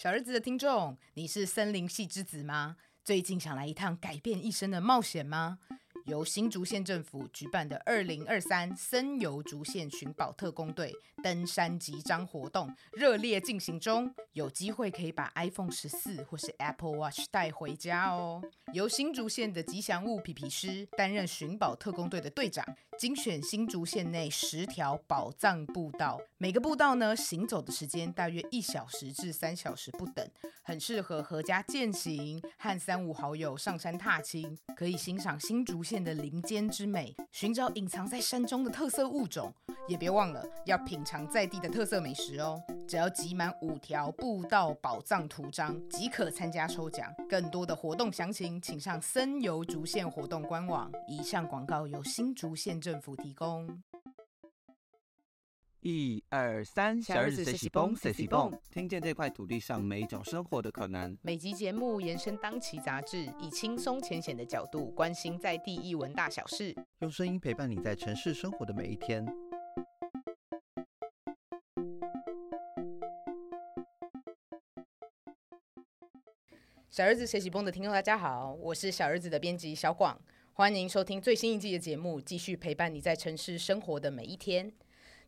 小日子的听众，你是森林系之子吗？最近想来一趟改变一生的冒险吗？由新竹县政府举办的二零二三森游竹县寻宝特工队登山集章活动热烈进行中，有机会可以把 iPhone 十四或是 Apple Watch 带回家哦。由新竹县的吉祥物皮皮师担任寻宝特工队的队长，精选新竹县内十条宝藏步道，每个步道呢行走的时间大约一小时至三小时不等，很适合合家践行和三五好友上山踏青，可以欣赏新竹县。的林间之美，寻找隐藏在山中的特色物种，也别忘了要品尝在地的特色美食哦。只要集满五条步道宝藏图章，即可参加抽奖。更多的活动详情，请上森游竹县活动官网。以上广告由新竹县政府提供。一二三，小日子谁喜蹦谁喜蹦，听见这块土地上每一种生活的可能。每集节目延伸当期杂志，以轻松浅显的角度关心在地一文大小事，用声音陪伴你在城市生活的每一天。小日子谁喜蹦的听众大家好，我是小日子的编辑小广，欢迎收听最新一季的节目，继续陪伴你在城市生活的每一天。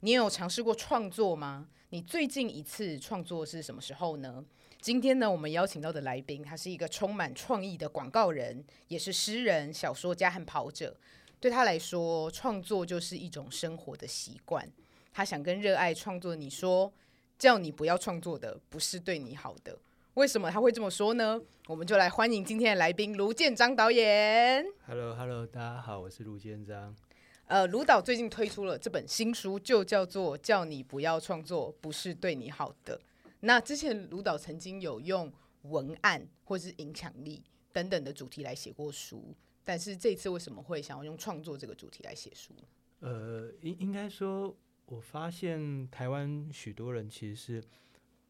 你有尝试过创作吗？你最近一次创作是什么时候呢？今天呢，我们邀请到的来宾，他是一个充满创意的广告人，也是诗人、小说家和跑者。对他来说，创作就是一种生活的习惯。他想跟热爱创作的你说，叫你不要创作的，不是对你好的。为什么他会这么说呢？我们就来欢迎今天的来宾卢建章导演。Hello，Hello，大家好，我是卢建章。呃，卢导最近推出了这本新书，就叫做《叫你不要创作，不是对你好的》。那之前卢导曾经有用文案或是影响力等等的主题来写过书，但是这次为什么会想要用创作这个主题来写书？呃，应应该说，我发现台湾许多人其实是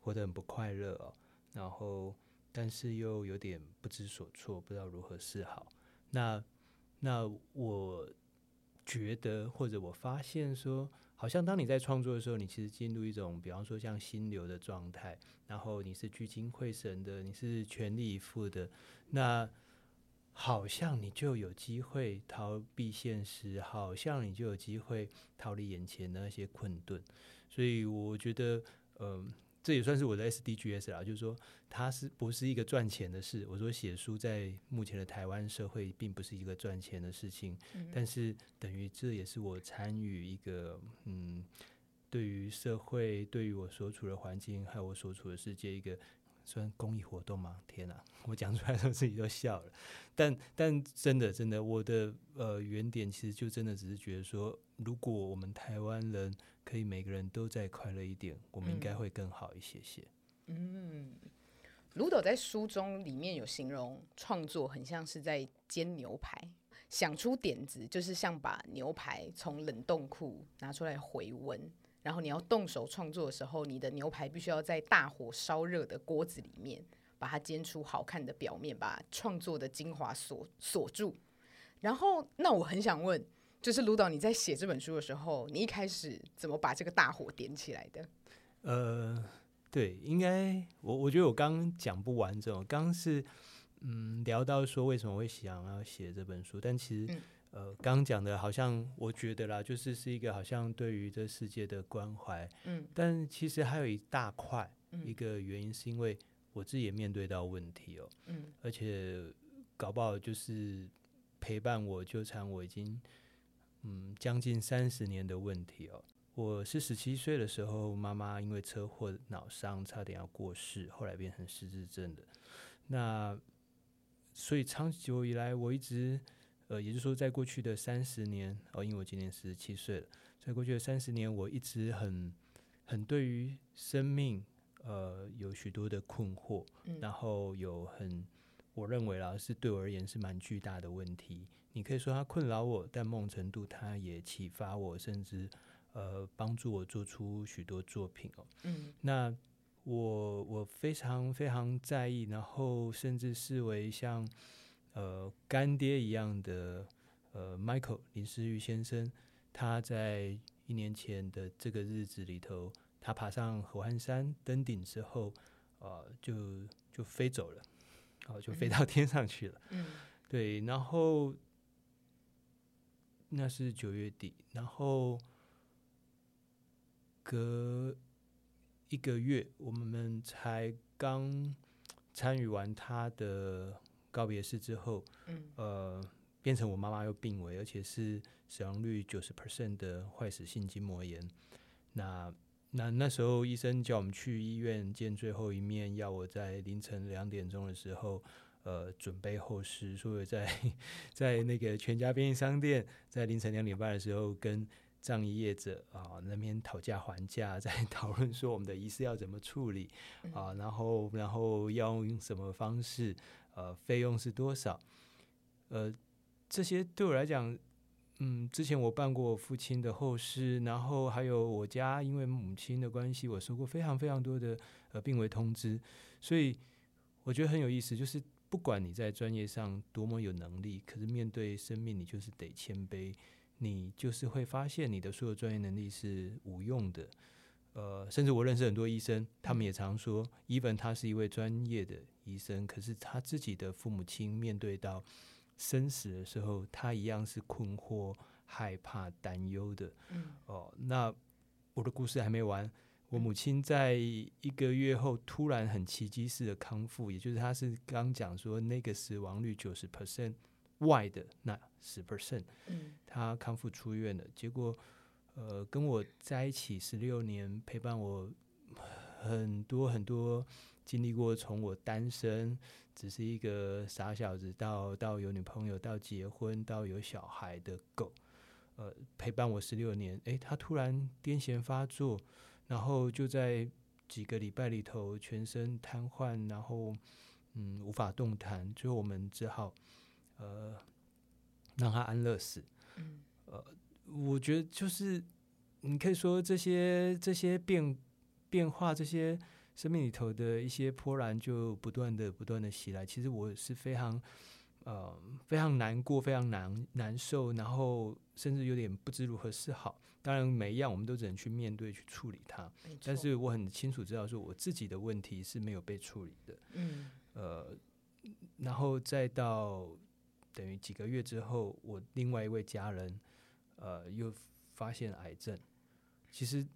活得很不快乐哦，然后但是又有点不知所措，不知道如何是好。那那我。觉得或者我发现说，好像当你在创作的时候，你其实进入一种，比方说像心流的状态，然后你是聚精会神的，你是全力以赴的，那好像你就有机会逃避现实，好像你就有机会逃离眼前的那些困顿。所以我觉得，嗯。这也算是我的 SDGs 啦，就是说它是不是一个赚钱的事？我说写书在目前的台湾社会并不是一个赚钱的事情，但是等于这也是我参与一个嗯，对于社会、对于我所处的环境还有我所处的世界一个。算公益活动吗？天哪，我讲出来的时候自己都笑了。但但真的真的，我的呃原点其实就真的只是觉得说，如果我们台湾人可以每个人都再快乐一点，我们应该会更好一些些。嗯，卢斗在书中里面有形容创作很像是在煎牛排，想出点子就是像把牛排从冷冻库拿出来回温。然后你要动手创作的时候，你的牛排必须要在大火烧热的锅子里面，把它煎出好看的表面，把创作的精华锁锁住。然后，那我很想问，就是卢导，你在写这本书的时候，你一开始怎么把这个大火点起来的？呃，对，应该我我觉得我刚讲不完整，刚是嗯聊到说为什么会想要写这本书，但其实。呃，刚讲的好像我觉得啦，就是是一个好像对于这世界的关怀，嗯，但其实还有一大块，一个原因是因为我自己也面对到问题哦，嗯，而且搞不好就是陪伴我纠缠我已经嗯将近三十年的问题哦。我是十七岁的时候，妈妈因为车祸脑伤，差点要过世，后来变成失智症的。那所以长久以来，我一直。呃，也就是说，在过去的三十年，哦，因为我今年十七岁了，在过去的三十年，我一直很很对于生命，呃，有许多的困惑，然后有很我认为啦，是对我而言是蛮巨大的问题。你可以说它困扰我，但某种程度它也启发我，甚至呃帮助我做出许多作品哦。嗯，那我我非常非常在意，然后甚至视为像。呃，干爹一样的呃，Michael 林思玉先生，他在一年前的这个日子里头，他爬上河汉山登顶之后，呃，就就飞走了，哦，就飞到天上去了。嗯，对，然后那是九月底，然后隔一个月，我们才刚参与完他的告别式之后，嗯，呃，变成我妈妈又病危，而且是死亡率九十 percent 的坏死性筋膜炎。那那那时候医生叫我们去医院见最后一面，要我在凌晨两点钟的时候，呃，准备后事，所以在 在那个全家便利商店，在凌晨两点半的时候跟葬仪业者啊那边讨价还价，在讨论说我们的仪式要怎么处理啊，然后然后要用什么方式，呃，费用是多少，呃，这些对我来讲。嗯，之前我办过父亲的后事，然后还有我家因为母亲的关系，我收过非常非常多的呃病危通知，所以我觉得很有意思。就是不管你在专业上多么有能力，可是面对生命，你就是得谦卑，你就是会发现你的所有专业能力是无用的。呃，甚至我认识很多医生，他们也常说，even 他是一位专业的医生，可是他自己的父母亲面对到。生死的时候，他一样是困惑、害怕、担忧的。嗯，哦，那我的故事还没完。我母亲在一个月后突然很奇迹式的康复，也就是她是刚讲说那个死亡率九十 percent 外的那十 percent，嗯，他康复出院了。结果，呃，跟我在一起十六年，陪伴我很多很多。经历过从我单身，只是一个傻小子，到到有女朋友，到结婚，到有小孩的狗，呃，陪伴我十六年。诶，他突然癫痫发作，然后就在几个礼拜里头全身瘫痪，然后嗯无法动弹，最后我们只好呃让他安乐死。嗯，呃，我觉得就是你可以说这些这些变变化这些。生命里头的一些波澜就不断的、不断的袭来。其实我是非常，呃，非常难过、非常难难受，然后甚至有点不知如何是好。当然，每一样我们都只能去面对、去处理它。但是我很清楚知道，说我自己的问题是没有被处理的。嗯。呃，然后再到等于几个月之后，我另外一位家人，呃，又发现癌症。其实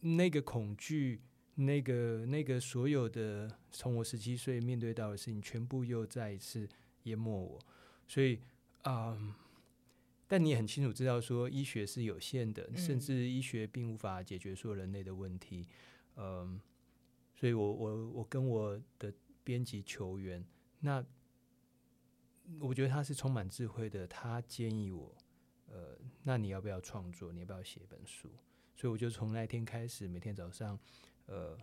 那个恐惧。那个那个所有的从我十七岁面对到的事情，全部又再一次淹没我，所以啊，但你也很清楚知道说医学是有限的，甚至医学并无法解决所有人类的问题，嗯，所以我我我跟我的编辑求援，那我觉得他是充满智慧的，他建议我，呃，那你要不要创作？你要不要写一本书？所以我就从那天开始，每天早上。呃，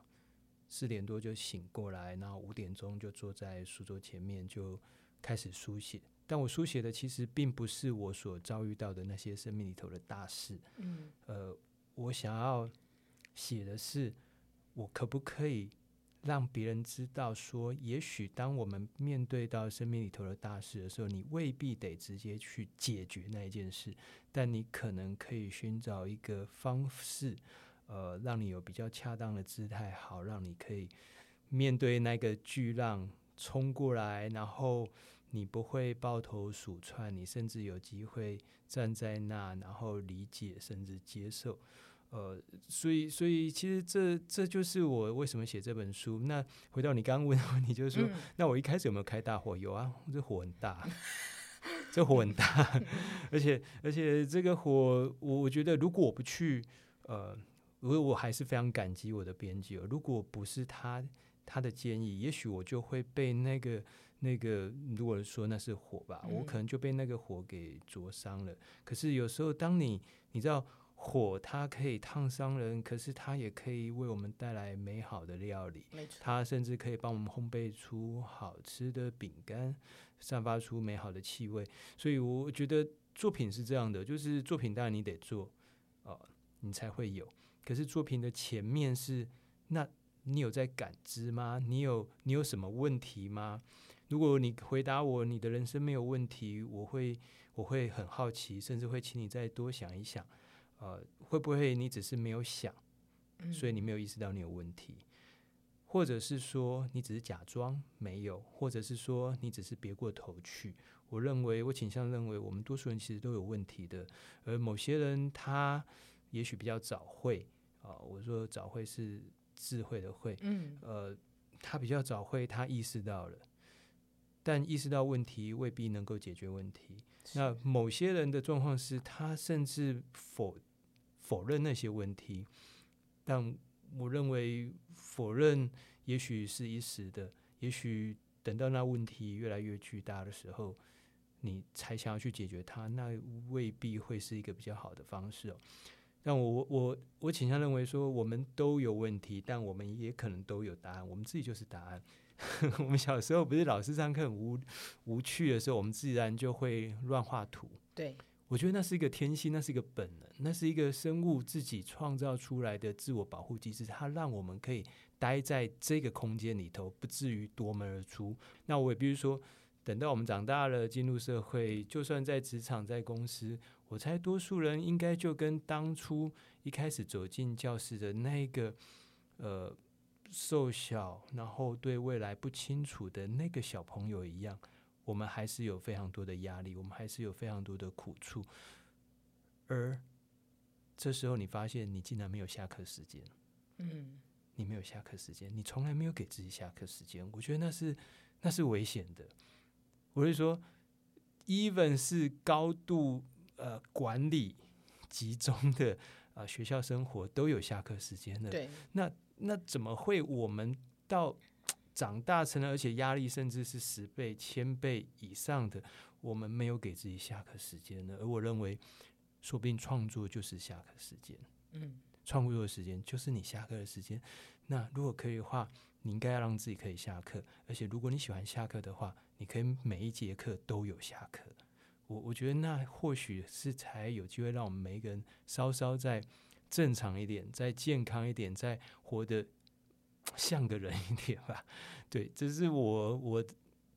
四点多就醒过来，然后五点钟就坐在书桌前面就开始书写。但我书写的其实并不是我所遭遇到的那些生命里头的大事。嗯，呃，我想要写的是，我可不可以让别人知道，说，也许当我们面对到生命里头的大事的时候，你未必得直接去解决那一件事，但你可能可以寻找一个方式。呃，让你有比较恰当的姿态，好让你可以面对那个巨浪冲过来，然后你不会抱头鼠窜，你甚至有机会站在那，然后理解甚至接受。呃，所以，所以其实这这就是我为什么写这本书。那回到你刚刚问的问题，就是说，那我一开始有没有开大火？有啊，这火很大，这火很大，而且而且这个火，我我觉得如果我不去，呃。我我还是非常感激我的编辑哦。如果不是他他的建议，也许我就会被那个那个，如果说那是火吧，我可能就被那个火给灼伤了。可是有时候，当你你知道火它可以烫伤人，可是它也可以为我们带来美好的料理。它甚至可以帮我们烘焙出好吃的饼干，散发出美好的气味。所以我觉得作品是这样的，就是作品当然你得做啊，你才会有。可是作品的前面是，那你有在感知吗？你有你有什么问题吗？如果你回答我你的人生没有问题，我会我会很好奇，甚至会请你再多想一想，呃，会不会你只是没有想，所以你没有意识到你有问题？或者是说你只是假装没有，或者是说你只是别过头去。我认为，我倾向认为，我们多数人其实都有问题的，而某些人他也许比较早会啊，我说早会是智慧的慧，嗯，呃，他比较早会，他意识到了，但意识到问题未必能够解决问题。那某些人的状况是他甚至否否认那些问题，但我认为否认也许是一时的，也许等到那问题越来越巨大的时候。你才想要去解决它，那未必会是一个比较好的方式哦。但我我我倾向认为说，我们都有问题，但我们也可能都有答案。我们自己就是答案。我们小时候不是老师上课很无无趣的时候，我们自然就会乱画图。对，我觉得那是一个天性，那是一个本能，那是一个生物自己创造出来的自我保护机制，它让我们可以待在这个空间里头，不至于夺门而出。那我也比如说。等到我们长大了，进入社会，就算在职场、在公司，我猜多数人应该就跟当初一开始走进教室的那个呃瘦小，然后对未来不清楚的那个小朋友一样，我们还是有非常多的压力，我们还是有非常多的苦处。而这时候，你发现你竟然没有下课时间，嗯，你没有下课时间，你从来没有给自己下课时间，我觉得那是那是危险的。我是说，even 是高度呃管理集中的啊学校生活都有下课时间的，对，那那怎么会我们到长大成了，而且压力甚至是十倍、千倍以上的，我们没有给自己下课时间呢？而我认为，说不定创作就是下课时间，嗯，创作的时间就是你下课的时间。那如果可以的话，你应该要让自己可以下课，而且如果你喜欢下课的话。你可以每一节课都有下课，我我觉得那或许是才有机会让我们每一个人稍稍再正常一点，再健康一点，再活得 像个人一点吧。对，这是我我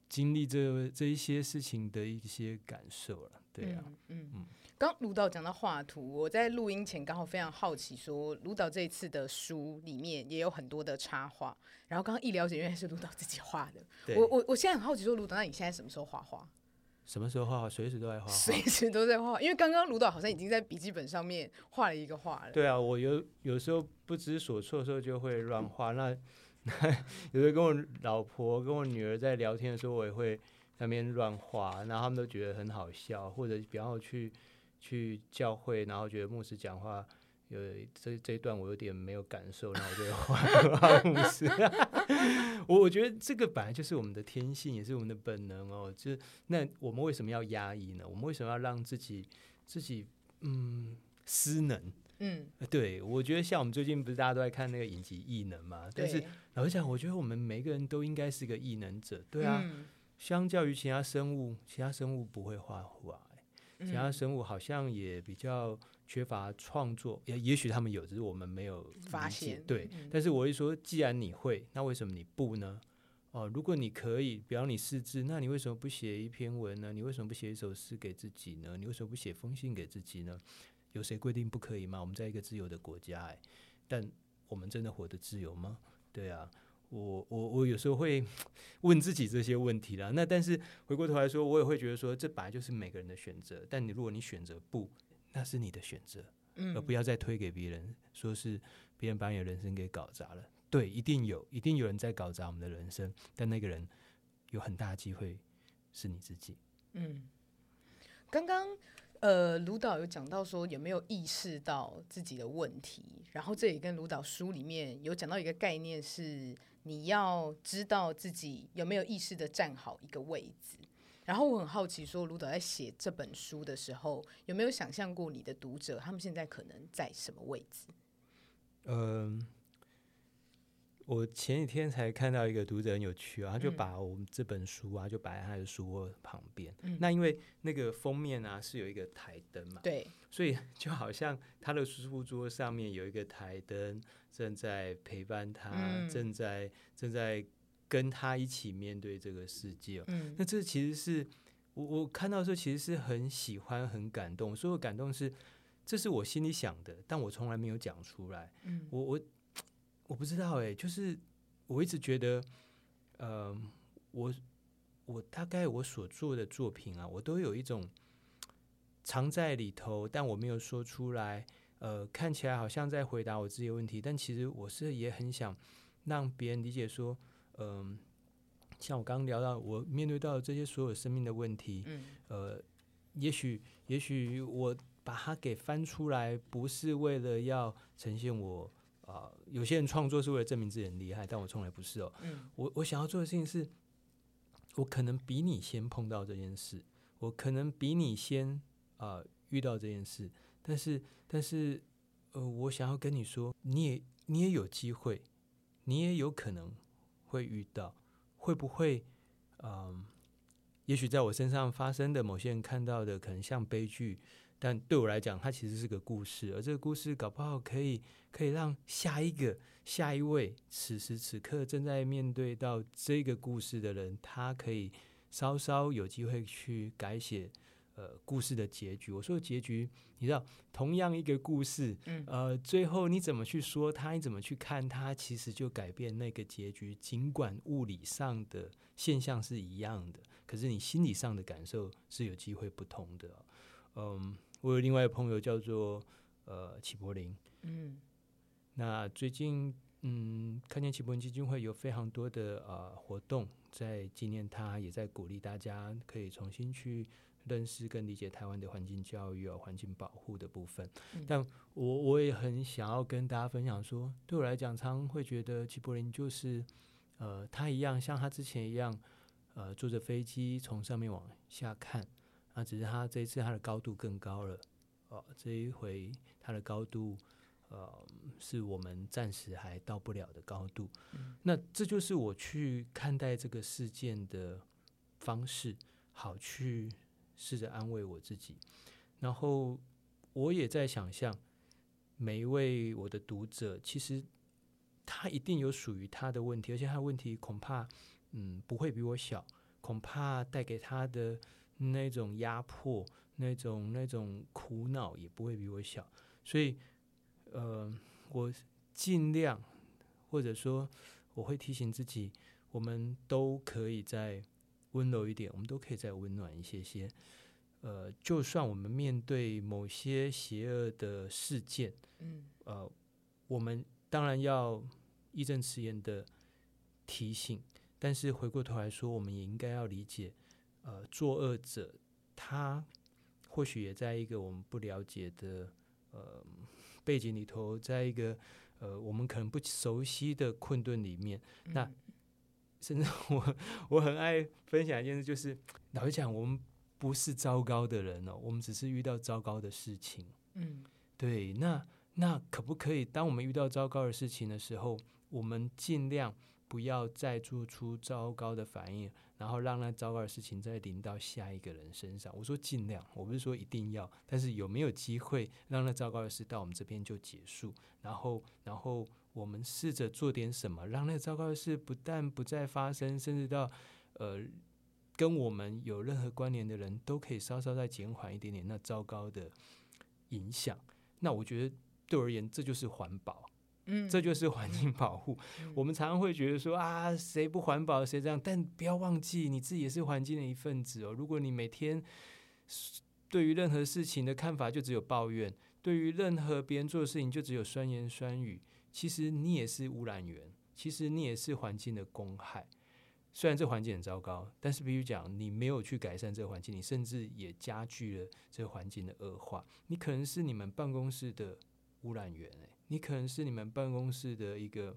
经历这这一些事情的一些感受了。对啊，嗯嗯。刚卢导讲到画图，我在录音前刚好非常好奇，说卢导这一次的书里面也有很多的插画，然后刚刚一了解，原来是卢导自己画的。我我我现在很好奇，说卢导，那你现在什么时候画画？什么时候画画？随时都在画画，随时都在画。因为刚刚卢导好像已经在笔记本上面画了一个画了。对啊，我有有时候不知所措的时候就会乱画。那 那有时候跟我老婆、跟我女儿在聊天的时候，我也会那边乱画，然后他们都觉得很好笑，或者比方去。去教会，然后觉得牧师讲话有这这一段我有点没有感受，然后我就 换换牧师。我我觉得这个本来就是我们的天性，也是我们的本能哦。就是那我们为什么要压抑呢？我们为什么要让自己自己嗯失能？嗯，对，我觉得像我们最近不是大家都在看那个影集《异能》嘛？但是老实讲，我觉得我们每个人都应该是个异能者。对啊，相较于其他生物，其他生物不会画画。其他生物好像也比较缺乏创作，也也许他们有，只是我们没有发现。对，但是我会说，既然你会，那为什么你不呢？哦，如果你可以，比方你识字，那你为什么不写一篇文呢？你为什么不写一首诗给自己呢？你为什么不写封信给自己呢？有谁规定不可以吗？我们在一个自由的国家，哎，但我们真的活得自由吗？对啊。我我我有时候会问自己这些问题啦。那但是回过头来说，我也会觉得说，这本来就是每个人的选择。但你如果你选择不，那是你的选择，而不要再推给别人，说是别人把你的人生给搞砸了。对，一定有，一定有人在搞砸我们的人生，但那个人有很大机会是你自己。嗯，刚刚呃卢导有讲到说有没有意识到自己的问题，然后这也跟卢导书里面有讲到一个概念是。你要知道自己有没有意识的站好一个位置，然后我很好奇，说卢导在写这本书的时候，有没有想象过你的读者他们现在可能在什么位置？嗯。我前几天才看到一个读者很有趣啊，他就把我们这本书啊，就摆在他的书桌旁边。那因为那个封面啊是有一个台灯嘛，对，所以 就好像他的书桌上面有一个台灯正在陪伴他，正在正在跟他一起面对这个世界。嗯，那这其实是我我看到的时候，其实是很喜欢、很感动。所以感动是，这是我心里想的，但我从来没有讲出来。嗯，我我。我不知道哎，就是我一直觉得，呃，我我大概我所做的作品啊，我都有一种藏在里头，但我没有说出来。呃，看起来好像在回答我自己的问题，但其实我是也很想让别人理解说，嗯，像我刚刚聊到，我面对到这些所有生命的问题，嗯，呃，也许也许我把它给翻出来，不是为了要呈现我。啊，有些人创作是为了证明自己很厉害，但我从来不是哦。嗯，我我想要做的事情是，我可能比你先碰到这件事，我可能比你先啊遇到这件事，但是但是呃，我想要跟你说，你也你也有机会，你也有可能会遇到，会不会？嗯，也许在我身上发生的，某些人看到的可能像悲剧。但对我来讲，它其实是个故事，而这个故事搞不好可以可以让下一个、下一位此时此刻正在面对到这个故事的人，他可以稍稍有机会去改写呃故事的结局。我说的结局，你知道，同样一个故事，嗯，呃，最后你怎么去说它，你怎么去看它，其实就改变那个结局。尽管物理上的现象是一样的，可是你心理上的感受是有机会不同的，嗯。我有另外一个朋友叫做呃齐柏林，嗯，那最近嗯看见齐柏林基金会有非常多的呃活动在纪念他，也在鼓励大家可以重新去认识跟理解台湾的环境教育啊环境保护的部分。但我我也很想要跟大家分享说，对我来讲，常会觉得齐柏林就是呃他一样像他之前一样呃坐着飞机从上面往下看。那只是他这一次他的高度更高了，哦，这一回他的高度，呃，是我们暂时还到不了的高度。那这就是我去看待这个事件的方式，好去试着安慰我自己。然后我也在想象，每一位我的读者，其实他一定有属于他的问题，而且他的问题恐怕，嗯，不会比我小，恐怕带给他的。那种压迫，那种那种苦恼也不会比我小，所以，呃，我尽量，或者说，我会提醒自己，我们都可以在温柔一点，我们都可以再温暖一些些。呃，就算我们面对某些邪恶的事件，嗯，呃，我们当然要义正辞严的提醒，但是回过头来说，我们也应该要理解。呃，作恶者他或许也在一个我们不了解的呃背景里头，在一个呃我们可能不熟悉的困顿里面。那甚至 我我很爱分享一件事，就是老实讲，我们不是糟糕的人哦，我们只是遇到糟糕的事情。嗯，对。那那可不可以，当我们遇到糟糕的事情的时候，我们尽量不要再做出糟糕的反应？然后让那糟糕的事情再临到下一个人身上。我说尽量，我不是说一定要，但是有没有机会让那糟糕的事到我们这边就结束？然后，然后我们试着做点什么，让那糟糕的事不但不再发生，甚至到呃跟我们有任何关联的人都可以稍稍再减缓一点点那糟糕的影响。那我觉得对我而言，这就是环保。嗯，这就是环境保护。我们常常会觉得说啊，谁不环保谁这样，但不要忘记你自己也是环境的一份子哦。如果你每天对于任何事情的看法就只有抱怨，对于任何别人做的事情就只有酸言酸语，其实你也是污染源，其实你也是环境的公害。虽然这环境很糟糕，但是比如讲，你没有去改善这个环境，你甚至也加剧了这个环境的恶化。你可能是你们办公室的污染源。你可能是你们办公室的一个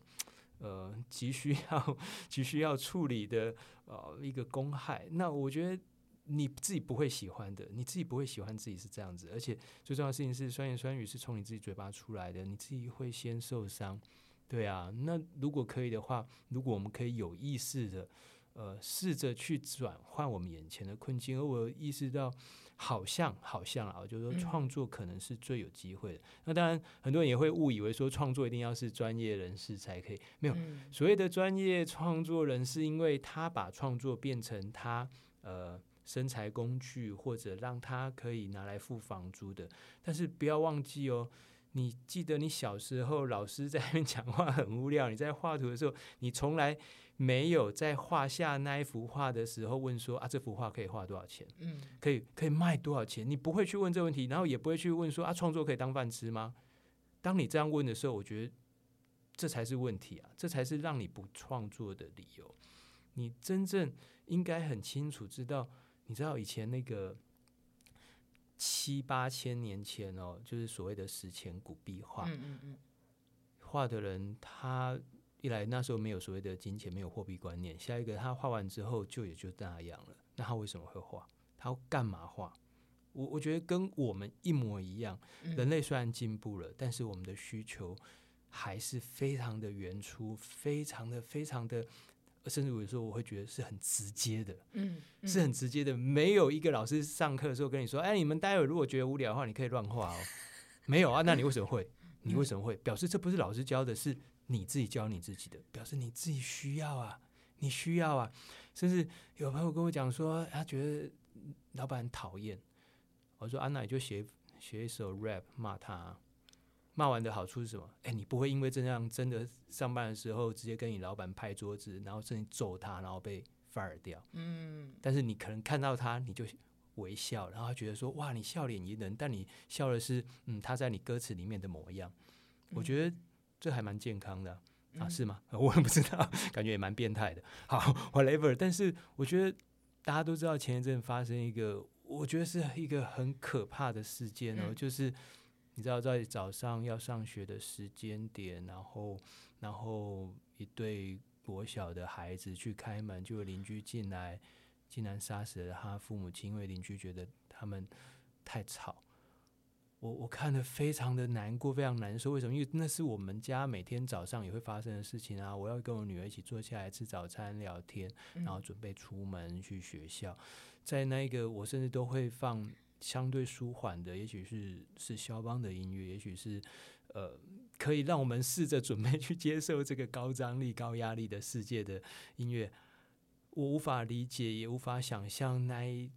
呃急需要 急需要处理的呃一个公害，那我觉得你自己不会喜欢的，你自己不会喜欢自己是这样子，而且最重要的事情是酸言酸语是从你自己嘴巴出来的，你自己会先受伤，对啊，那如果可以的话，如果我们可以有意识的呃试着去转换我们眼前的困境，而我意识到。好像好像啊，就是说创作可能是最有机会的。那当然，很多人也会误以为说创作一定要是专业人士才可以。没有所谓的专业创作人，是因为他把创作变成他呃生财工具，或者让他可以拿来付房租的。但是不要忘记哦，你记得你小时候老师在那边讲话很无聊，你在画图的时候，你从来没有在画下那一幅画的时候问说啊，这幅画可以画多少钱？嗯，可以可以卖多少钱？你不会去问这个问题，然后也不会去问说啊，创作可以当饭吃吗？当你这样问的时候，我觉得这才是问题啊，这才是让你不创作的理由。你真正应该很清楚知道，你知道以前那个。七八千年前哦，就是所谓的史前古壁画。嗯嗯嗯，画的人他一来那时候没有所谓的金钱，没有货币观念。下一个他画完之后就也就那样了。那他为什么会画？他干嘛画？我我觉得跟我们一模一样。人类虽然进步了，但是我们的需求还是非常的原初，非常的非常的。甚至有时候我会觉得是很直接的，嗯，是很直接的。没有一个老师上课的时候跟你说：“哎，你们待会如果觉得无聊的话，你可以乱画哦。”没有啊？那你为什么会？你为什么会？表示这不是老师教的，是你自己教你自己的。表示你自己需要啊，你需要啊。甚至有朋友跟我讲说，他觉得老板很讨厌。我说：“安娜，你就写写一首 rap 骂他。”骂完的好处是什么？哎，你不会因为这样真的上班的时候直接跟你老板拍桌子，然后甚至揍他，然后被 fire 掉。嗯，但是你可能看到他，你就微笑，然后觉得说哇，你笑脸迎人，但你笑的是嗯他在你歌词里面的模样。我觉得这还蛮健康的啊，是吗？我也不知道，感觉也蛮变态的。好，whatever。但是我觉得大家都知道前一阵发生一个，我觉得是一个很可怕的事件哦，就是。你知道在早上要上学的时间点，然后，然后一对国小的孩子去开门，就有邻居进来，竟然杀死了他父母亲，因为邻居觉得他们太吵。我我看的非常的难过，非常难受。为什么？因为那是我们家每天早上也会发生的事情啊！我要跟我女儿一起坐下来吃早餐、聊天，然后准备出门去学校。在那个，我甚至都会放。相对舒缓的，也许是是肖邦的音乐，也许是呃，可以让我们试着准备去接受这个高张力、高压力的世界的音乐。我无法理解，也无法想象那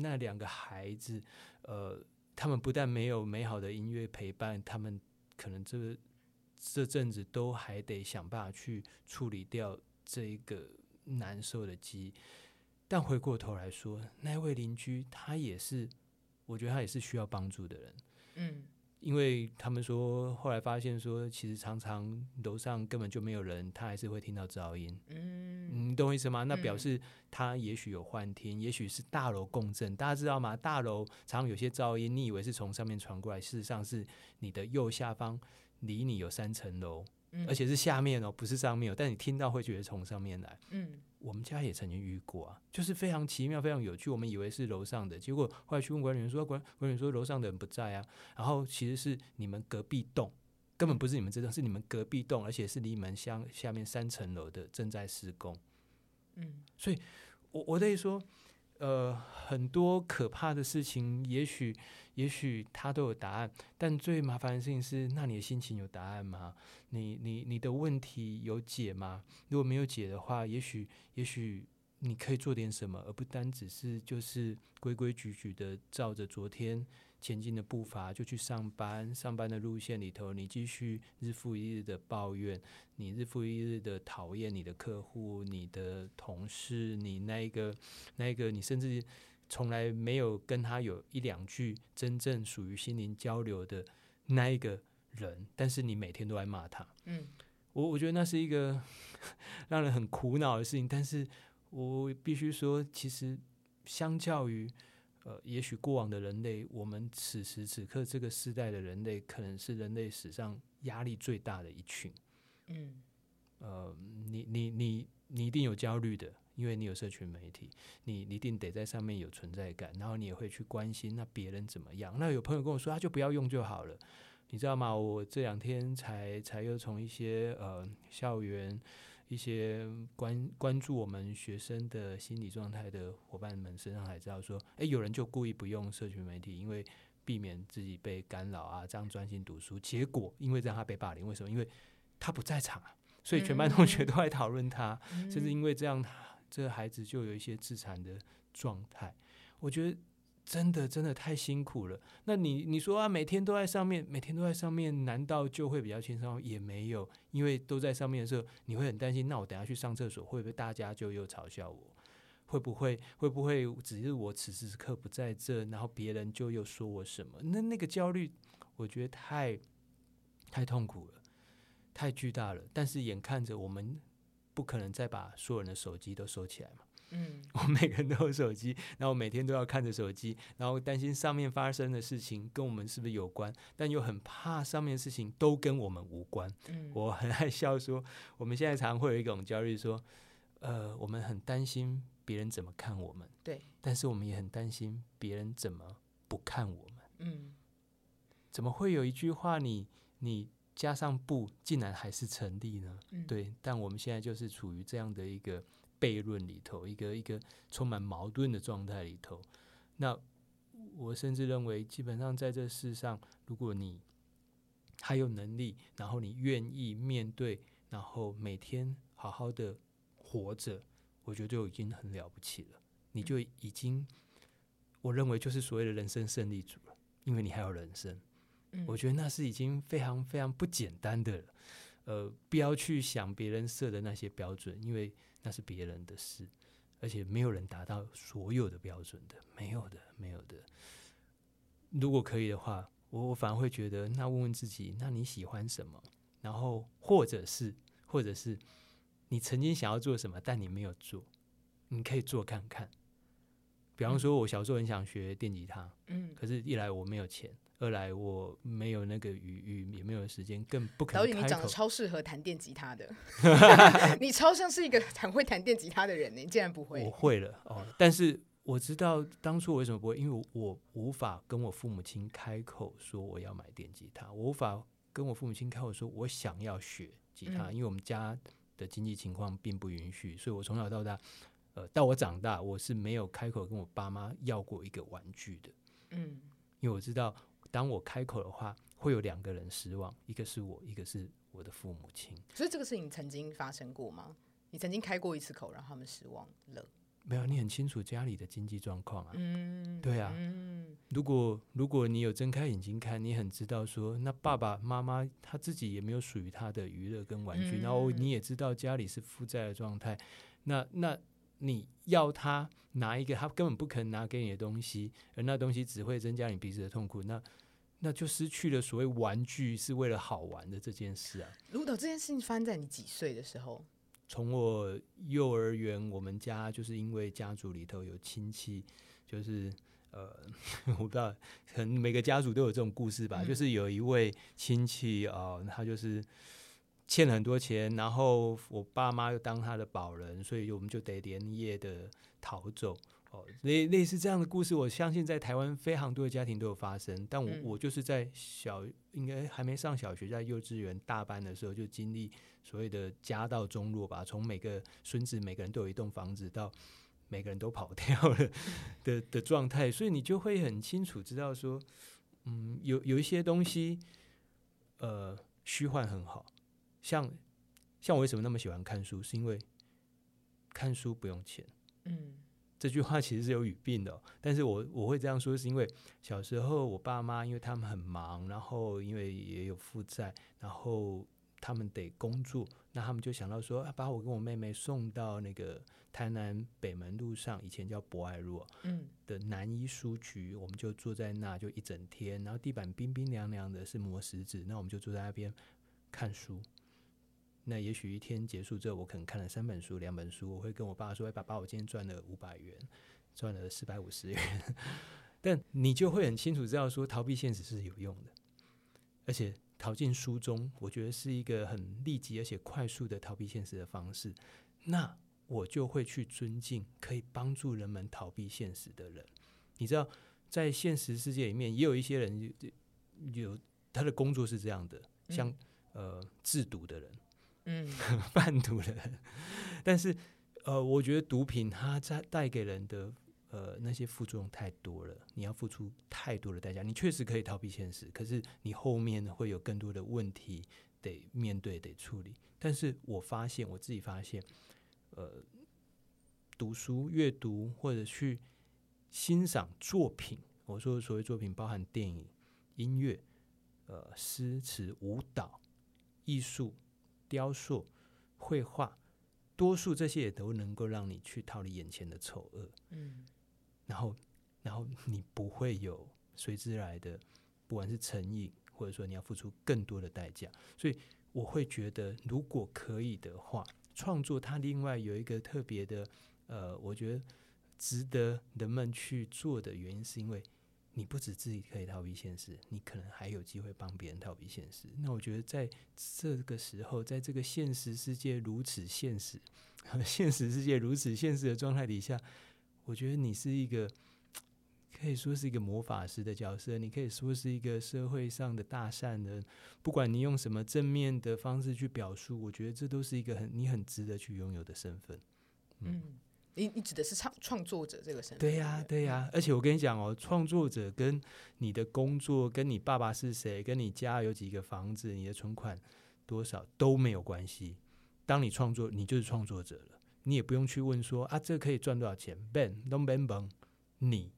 那两个孩子，呃，他们不但没有美好的音乐陪伴，他们可能这这阵子都还得想办法去处理掉这一个难受的记忆。但回过头来说，那位邻居他也是，我觉得他也是需要帮助的人。嗯，因为他们说后来发现说，其实常常楼上根本就没有人，他还是会听到噪音。嗯，你懂我意思吗？那表示他也许有幻听，也许是大楼共振。大家知道吗？大楼常常有些噪音，你以为是从上面传过来，事实上是你的右下方离你有三层楼，而且是下面哦，不是上面哦。但你听到会觉得从上面来。嗯。我们家也曾经遇过啊，就是非常奇妙、非常有趣。我们以为是楼上的，结果后来去问管理员说，管管理员说楼上的人不在啊。然后其实是你们隔壁栋，根本不是你们这栋，是你们隔壁栋，而且是离你们乡下面三层楼的正在施工。嗯，所以我我得说，呃，很多可怕的事情，也许。也许他都有答案，但最麻烦的事情是，那你的心情有答案吗？你你你的问题有解吗？如果没有解的话，也许也许你可以做点什么，而不单只是就是规规矩矩的照着昨天前进的步伐就去上班。上班的路线里头，你继续日复一日的抱怨，你日复一日的讨厌你的客户、你的同事、你那一个那一个，你甚至。从来没有跟他有一两句真正属于心灵交流的那一个人，但是你每天都在骂他。嗯，我我觉得那是一个 让人很苦恼的事情。但是我必须说，其实相较于呃，也许过往的人类，我们此时此刻这个时代的人类，可能是人类史上压力最大的一群。嗯，呃，你你你你一定有焦虑的。因为你有社群媒体，你一定得在上面有存在感，然后你也会去关心那别人怎么样。那有朋友跟我说，他就不要用就好了，你知道吗？我这两天才才又从一些呃校园一些关关注我们学生的心理状态的伙伴们身上才知道说，哎，有人就故意不用社群媒体，因为避免自己被干扰啊，这样专心读书。结果因为这样他被霸凌，为什么？因为他不在场啊，所以全班同学都在讨论他，甚至因为这样他。这个孩子就有一些自残的状态，我觉得真的真的太辛苦了。那你你说啊，每天都在上面，每天都在上面，难道就会比较轻松？也没有，因为都在上面的时候，你会很担心。那我等下去上厕所，会不会大家就又嘲笑我？会不会会不会只是我此时此刻不在这，然后别人就又说我什么？那那个焦虑，我觉得太太痛苦了，太巨大了。但是眼看着我们不可能再把所有人的手机都收起来嘛。嗯，我们每个人都有手机，然后每天都要看着手机，然后担心上面发生的事情跟我们是不是有关，但又很怕上面的事情都跟我们无关。嗯，我很爱笑说，我们现在常会有一种焦虑，说，呃，我们很担心别人怎么看我们，对，但是我们也很担心别人怎么不看我们。嗯，怎么会有一句话你你加上不，竟然还是成立呢？嗯对，但我们现在就是处于这样的一个悖论里头，一个一个充满矛盾的状态里头。那我甚至认为，基本上在这世上，如果你还有能力，然后你愿意面对，然后每天好好的活着，我觉得就已经很了不起了。你就已经，我认为就是所谓的人生胜利组了，因为你还有人生。嗯我觉得那是已经非常非常不简单的了。呃，不要去想别人设的那些标准，因为那是别人的事，而且没有人达到所有的标准的，没有的，没有的。如果可以的话，我我反而会觉得，那问问自己，那你喜欢什么？然后或者是，或者是你曾经想要做什么，但你没有做，你可以做看看。比方说，我小时候很想学电吉他，嗯，可是，一来我没有钱，二来我没有那个余裕，也没有时间，更不可能导演，你。长得超适合弹电吉他的 你超像是一个很会弹电吉他的人呢，你竟然不会我会。会了哦，但是我知道当初我为什么不会，因为我无法跟我父母亲开口说我要买电吉他，我无法跟我父母亲开口说我想要学吉他，嗯因为我们家的经济情况并不允许，所以我从小到大，呃，到我长大，我是没有开口跟我爸妈要过一个玩具的。嗯因为我知道，当我开口的话，会有两个人失望，一个是我，一个是我的父母亲。所以这个事情曾经发生过吗？你曾经开过一次口，让他们失望了。没有，你很清楚家里的经济状况啊。嗯，对啊嗯如果如果你有睁开眼睛看，你很知道说，那爸爸妈妈他自己也没有属于他的娱乐跟玩具，嗯然后你也知道家里是负债的状态，那那你要他拿一个他根本不可能拿给你的东西，而那东西只会增加你彼此的痛苦，那那就失去了所谓玩具是为了好玩的这件事啊。卢导，这件事情发生在你几岁的时候？从我幼儿园，我们家就是因为家族里头有亲戚，就是呃，我不知道，可能每个家族都有这种故事吧。嗯就是有一位亲戚啊、呃他就是欠了很多钱，然后我爸妈又当他的保人，所以我们就得连夜的逃走。哦，类类似这样的故事，我相信在台湾非常多的家庭都有发生。但我、嗯我就是在小，应该还没上小学，在幼稚园大班的时候就经历所谓的家道中落吧，从每个孙子每个人都有一栋房子，到每个人都跑掉了 的的状态，所以你就会很清楚知道说，嗯，有有一些东西，呃，虚幻很好，像像我为什么那么喜欢看书，是因为看书不用钱。嗯这句话其实是有语病的哦、但是我我会这样说，是因为小时候我爸妈因为他们很忙，然后因为也有负债，然后他们得工作，那他们就想到说，啊、把我跟我妹妹送到那个台南北门路上，以前叫博爱路哦嗯的南一书局，我们就坐在那就一整天，然后地板冰冰凉凉的，是磨石子，那我们就坐在那边看书。那也许一天结束之后，我可能看了三本书、两本书，我会跟我爸说：“哎，爸爸，我今天赚了五百元，赚了四百五十元。”但你就会很清楚知道说，逃避现实是有用的，而且逃进书中，我觉得是一个很立即而且快速的逃避现实的方式。那我就会去尊敬可以帮助人们逃避现实的人。你知道，在现实世界里面，也有一些人有有他的工作是这样的，像、呃制毒的人。嗯 贩毒的人，但是呃，我觉得毒品它在带给人的呃那些副作用太多了，你要付出太多的代价。你确实可以逃避现实，可是你后面会有更多的问题得面对、得处理。但是我发现，我自己发现，呃，读书、阅读或者去欣赏作品。我说所谓作品，包含电影、音乐、呃诗词、舞蹈、艺术、雕塑、绘画，多数这些也都能够让你去逃离眼前的丑恶。嗯，然后，然后你不会有随之来的，不管是成瘾，或者说你要付出更多的代价。所以我会觉得，如果可以的话，创作它另外有一个特别的，呃，我觉得值得人们去做的原因，是因为。你不止自己可以逃避现实，你可能还有机会帮别人逃避现实。那我觉得在这个时候，在这个现实世界如此现实、现实世界如此现实的状态底下，我觉得你是一个可以说是一个魔法师的角色，你可以说是一个社会上的大善人。不管你用什么正面的方式去表述，我觉得这都是一个很你很值得去拥有的身份。嗯。你你指的是创创作者这个身份？对呀，对呀。而且我跟你讲哦，创作者跟你的工作、跟你爸爸是谁、跟你家有几个房子、你的存款多少都没有关系。当你创作，你就是创作者了，你也不用去问说啊，这可以赚多少钱？Ben don't ben ben，你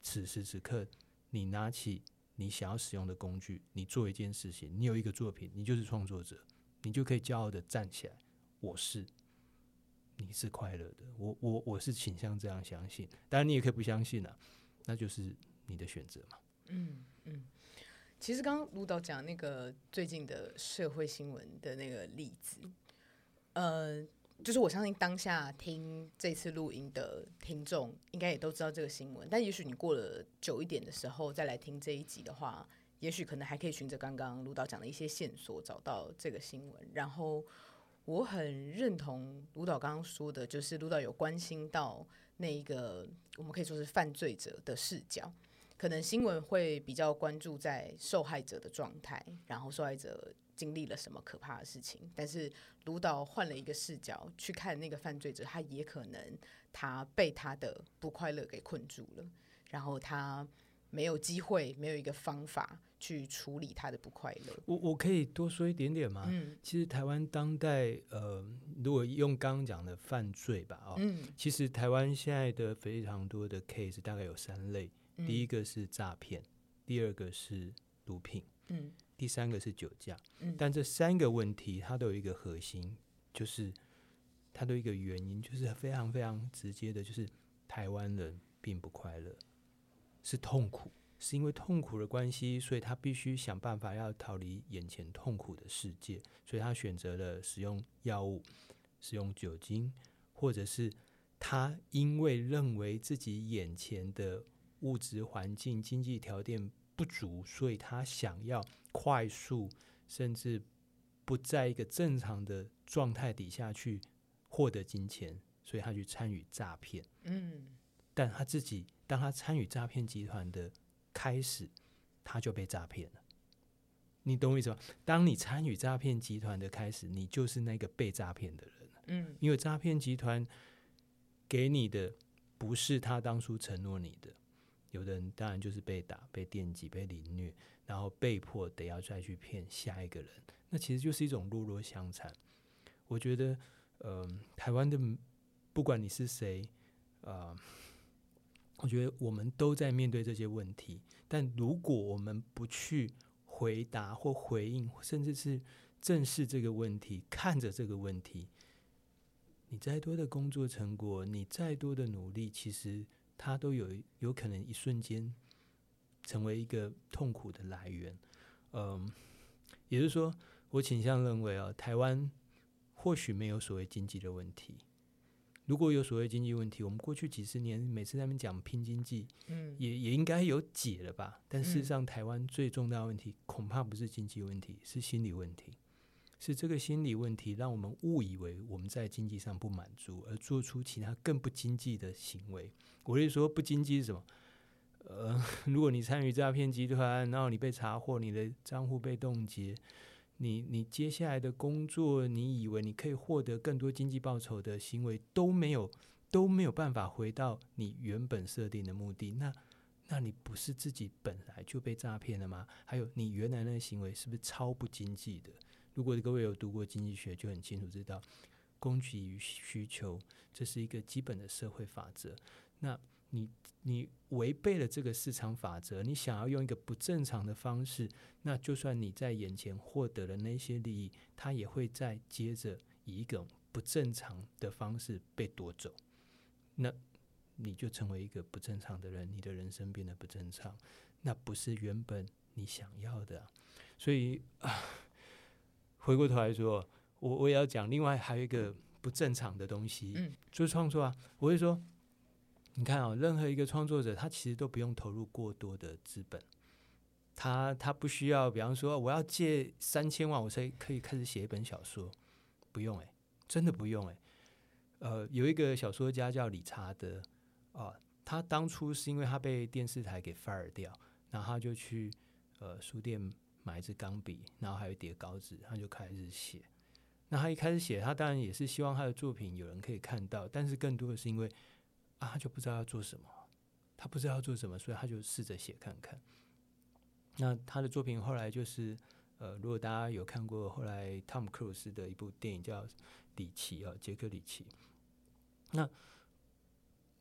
此时此刻，你拿起你想要使用的工具，你做一件事情，你有一个作品，你就是创作者，你就可以骄傲的站起来，我是。你是快乐的，我我我是倾向这样相信，当然你也可以不相信啊，那就是你的选择嘛。嗯嗯，其实刚刚卢导讲那个最近的社会新闻的那个例子，呃，就是我相信当下听这次录音的听众应该也都知道这个新闻，但也许你过了久一点的时候再来听这一集的话，也许可能还可以循着刚刚卢导讲的一些线索找到这个新闻，然后。我很认同卢导刚刚说的，就是卢导有关心到那一个我们可以说是犯罪者的视角，可能新闻会比较关注在受害者的状态，然后受害者经历了什么可怕的事情，但是卢导换了一个视角去看那个犯罪者，他也可能他被他的不快乐给困住了，然后他没有机会，没有一个方法。去处理他的不快乐。我我可以多说一点点吗？嗯，其实台湾当代，呃，如果用刚刚讲的犯罪吧，哦，嗯，其实台湾现在的非常多的 case 大概有三类，第一个是诈骗，第二个是毒品，嗯，第三个是酒驾，嗯，但这三个问题它都有一个核心，就是它都有一个原因，就是非常非常直接的，就是台湾人并不快乐，是痛苦。是因为痛苦的关系，所以他必须想办法要逃离眼前痛苦的世界，所以他选择了使用药物、使用酒精，或者是他因为认为自己眼前的物质环境、经济条件不足，所以他想要快速，甚至不在一个正常的状态底下去获得金钱，所以他去参与诈骗。嗯，但他自己当他参与诈骗集团的。开始，他就被诈骗了。你懂我意思吗？当你参与诈骗集团的开始，你就是那个被诈骗的人。嗯，因为诈骗集团给你的不是他当初承诺你的。有的人当然就是被打、被电击、被凌虐，然后被迫得要再去骗下一个人。那其实就是一种弱弱相残。我觉得，呃，台湾的不管你是谁，啊。我觉得我们都在面对这些问题，但如果我们不去回答或回应，甚至是正视这个问题，看着这个问题，你再多的工作成果，你再多的努力，其实它都有有可能一瞬间成为一个痛苦的来源。嗯，也就是说，我倾向认为啊，台湾或许没有所谓经济的问题。如果有所谓经济问题，我们过去几十年每次在那边讲拼经济，嗯，也也应该有解了吧？但事实上，台湾最重大的问题恐怕不是经济问题，是心理问题。是这个心理问题让我们误以为我们在经济上不满足，而做出其他更不经济的行为。我是说，不经济是什么？呃，如果你参与诈骗集团，然后你被查获，你的账户被冻结。你你接下来的工作，你以为你可以获得更多经济报酬的行为都没有都没有办法回到你原本设定的目的，那那你不是自己本来就被诈骗了吗？还有你原来那个行为是不是超不经济的？如果各位有读过经济学，就很清楚知道供给与需求这是一个基本的社会法则。那你你违背了这个市场法则，你想要用一个不正常的方式，那就算你在眼前获得了那些利益，它也会再接着以一种不正常的方式被夺走。那你就成为一个不正常的人，你的人生变得不正常，那不是原本你想要的。所以啊，回过头来说，我我也要讲，另外还有一个不正常的东西，嗯，就是创作啊。我会说，你看啊，任何一个创作者，他其实都不用投入过多的资本，他他不需要，比方说，我要借三千万，我才可以开始写一本小说，不用哎，真的不用哎。呃，有一个小说家叫理查德啊，他当初是因为他被电视台给 fire 掉，然后他就去呃书店买一支钢笔，然后还有一叠稿纸，他就开始写。那他一开始写，他当然也是希望他的作品有人可以看到，但是更多的是因为啊，他就不知道要做什么，他不知道要做什么，所以他就试着写看看。那他的作品后来就是呃，如果大家有看过后来汤姆克鲁斯的一部电影叫《里奇》啊，杰克里奇。那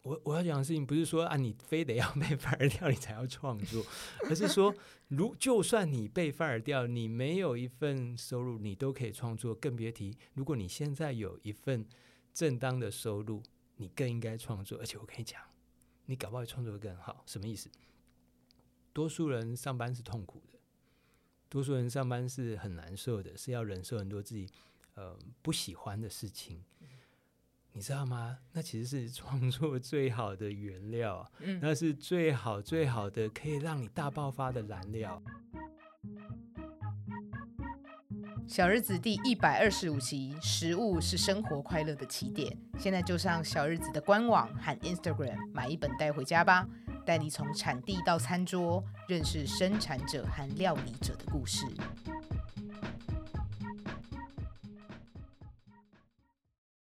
我我要讲的事情不是说啊，你非得要被 fire 掉你才要创作，而是说，如就算你被 fire 掉，你没有一份收入，你都可以创作，更别提如果你现在有一份正当的收入，你更应该创作。而且我跟你讲，你搞不好创作的更好。什么意思？多数人上班是痛苦的，多数人上班是很难受的，是要忍受很多自己呃不喜欢的事情。你知道吗？那其实是创作最好的原料，嗯，那是最好最好的可以让你大爆发的燃料。小日子第一百二十五期，食物是生活快乐的起点。现在就上小日子的官网和 Instagram 买一本带回家吧，带你从产地到餐桌，认识生产者和料理者的故事。